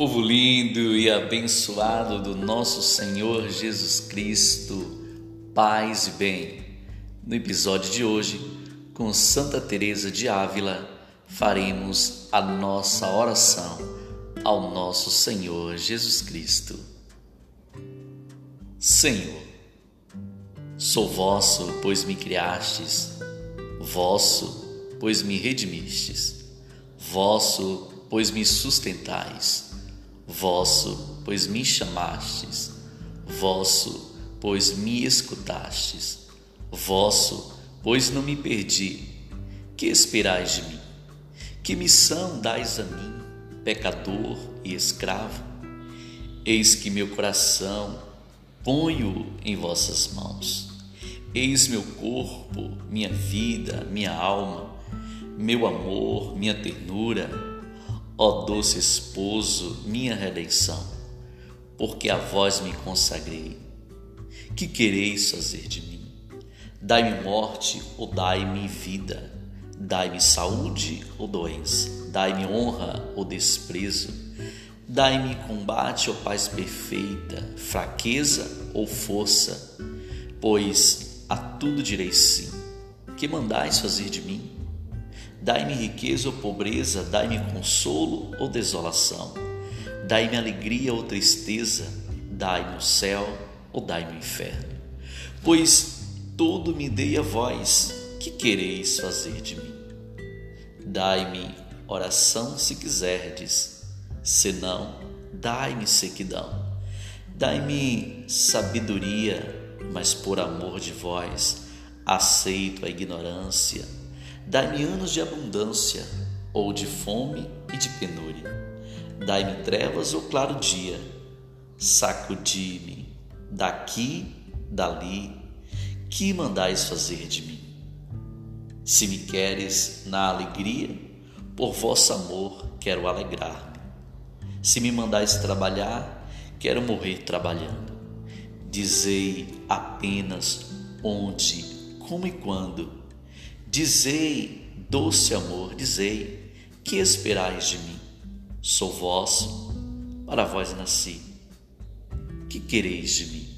Povo lindo e abençoado do nosso Senhor Jesus Cristo, paz e bem. No episódio de hoje, com Santa Teresa de Ávila, faremos a nossa oração ao nosso Senhor Jesus Cristo. Senhor, sou vosso, pois me criastes, vosso, pois me redimistes, vosso, pois me sustentais vosso, pois me chamastes, vosso, pois me escutastes, vosso, pois não me perdi. Que esperais de mim? Que missão dais a mim, pecador e escravo? Eis que meu coração ponho em vossas mãos. Eis meu corpo, minha vida, minha alma, meu amor, minha ternura Ó doce esposo, minha redenção, porque a vós me consagrei. Que quereis fazer de mim? Dai-me morte ou dai-me vida? Dai-me saúde ou doença? Dai-me honra ou desprezo? Dai-me combate ou paz perfeita, fraqueza ou força? Pois a tudo direi sim. Que mandais fazer de mim? Dai-me riqueza ou pobreza, dai-me consolo ou desolação. Dai-me alegria ou tristeza, dai-me o céu ou dai-me o inferno. Pois todo me dei a vós, que quereis fazer de mim? Dai-me oração se quiserdes, senão, dai-me sequidão. Dai-me sabedoria, mas por amor de vós, aceito a ignorância Dai-me anos de abundância, ou de fome e de penúria. Dai-me trevas ou claro dia. Sacudi-me daqui, dali. Que mandais fazer de mim? Se me queres na alegria, por vosso amor quero alegrar-me. Se me mandais trabalhar, quero morrer trabalhando. Dizei apenas onde, como e quando Dizei, doce amor, dizei, que esperais de mim? Sou vosso, para vós nasci. Que quereis de mim?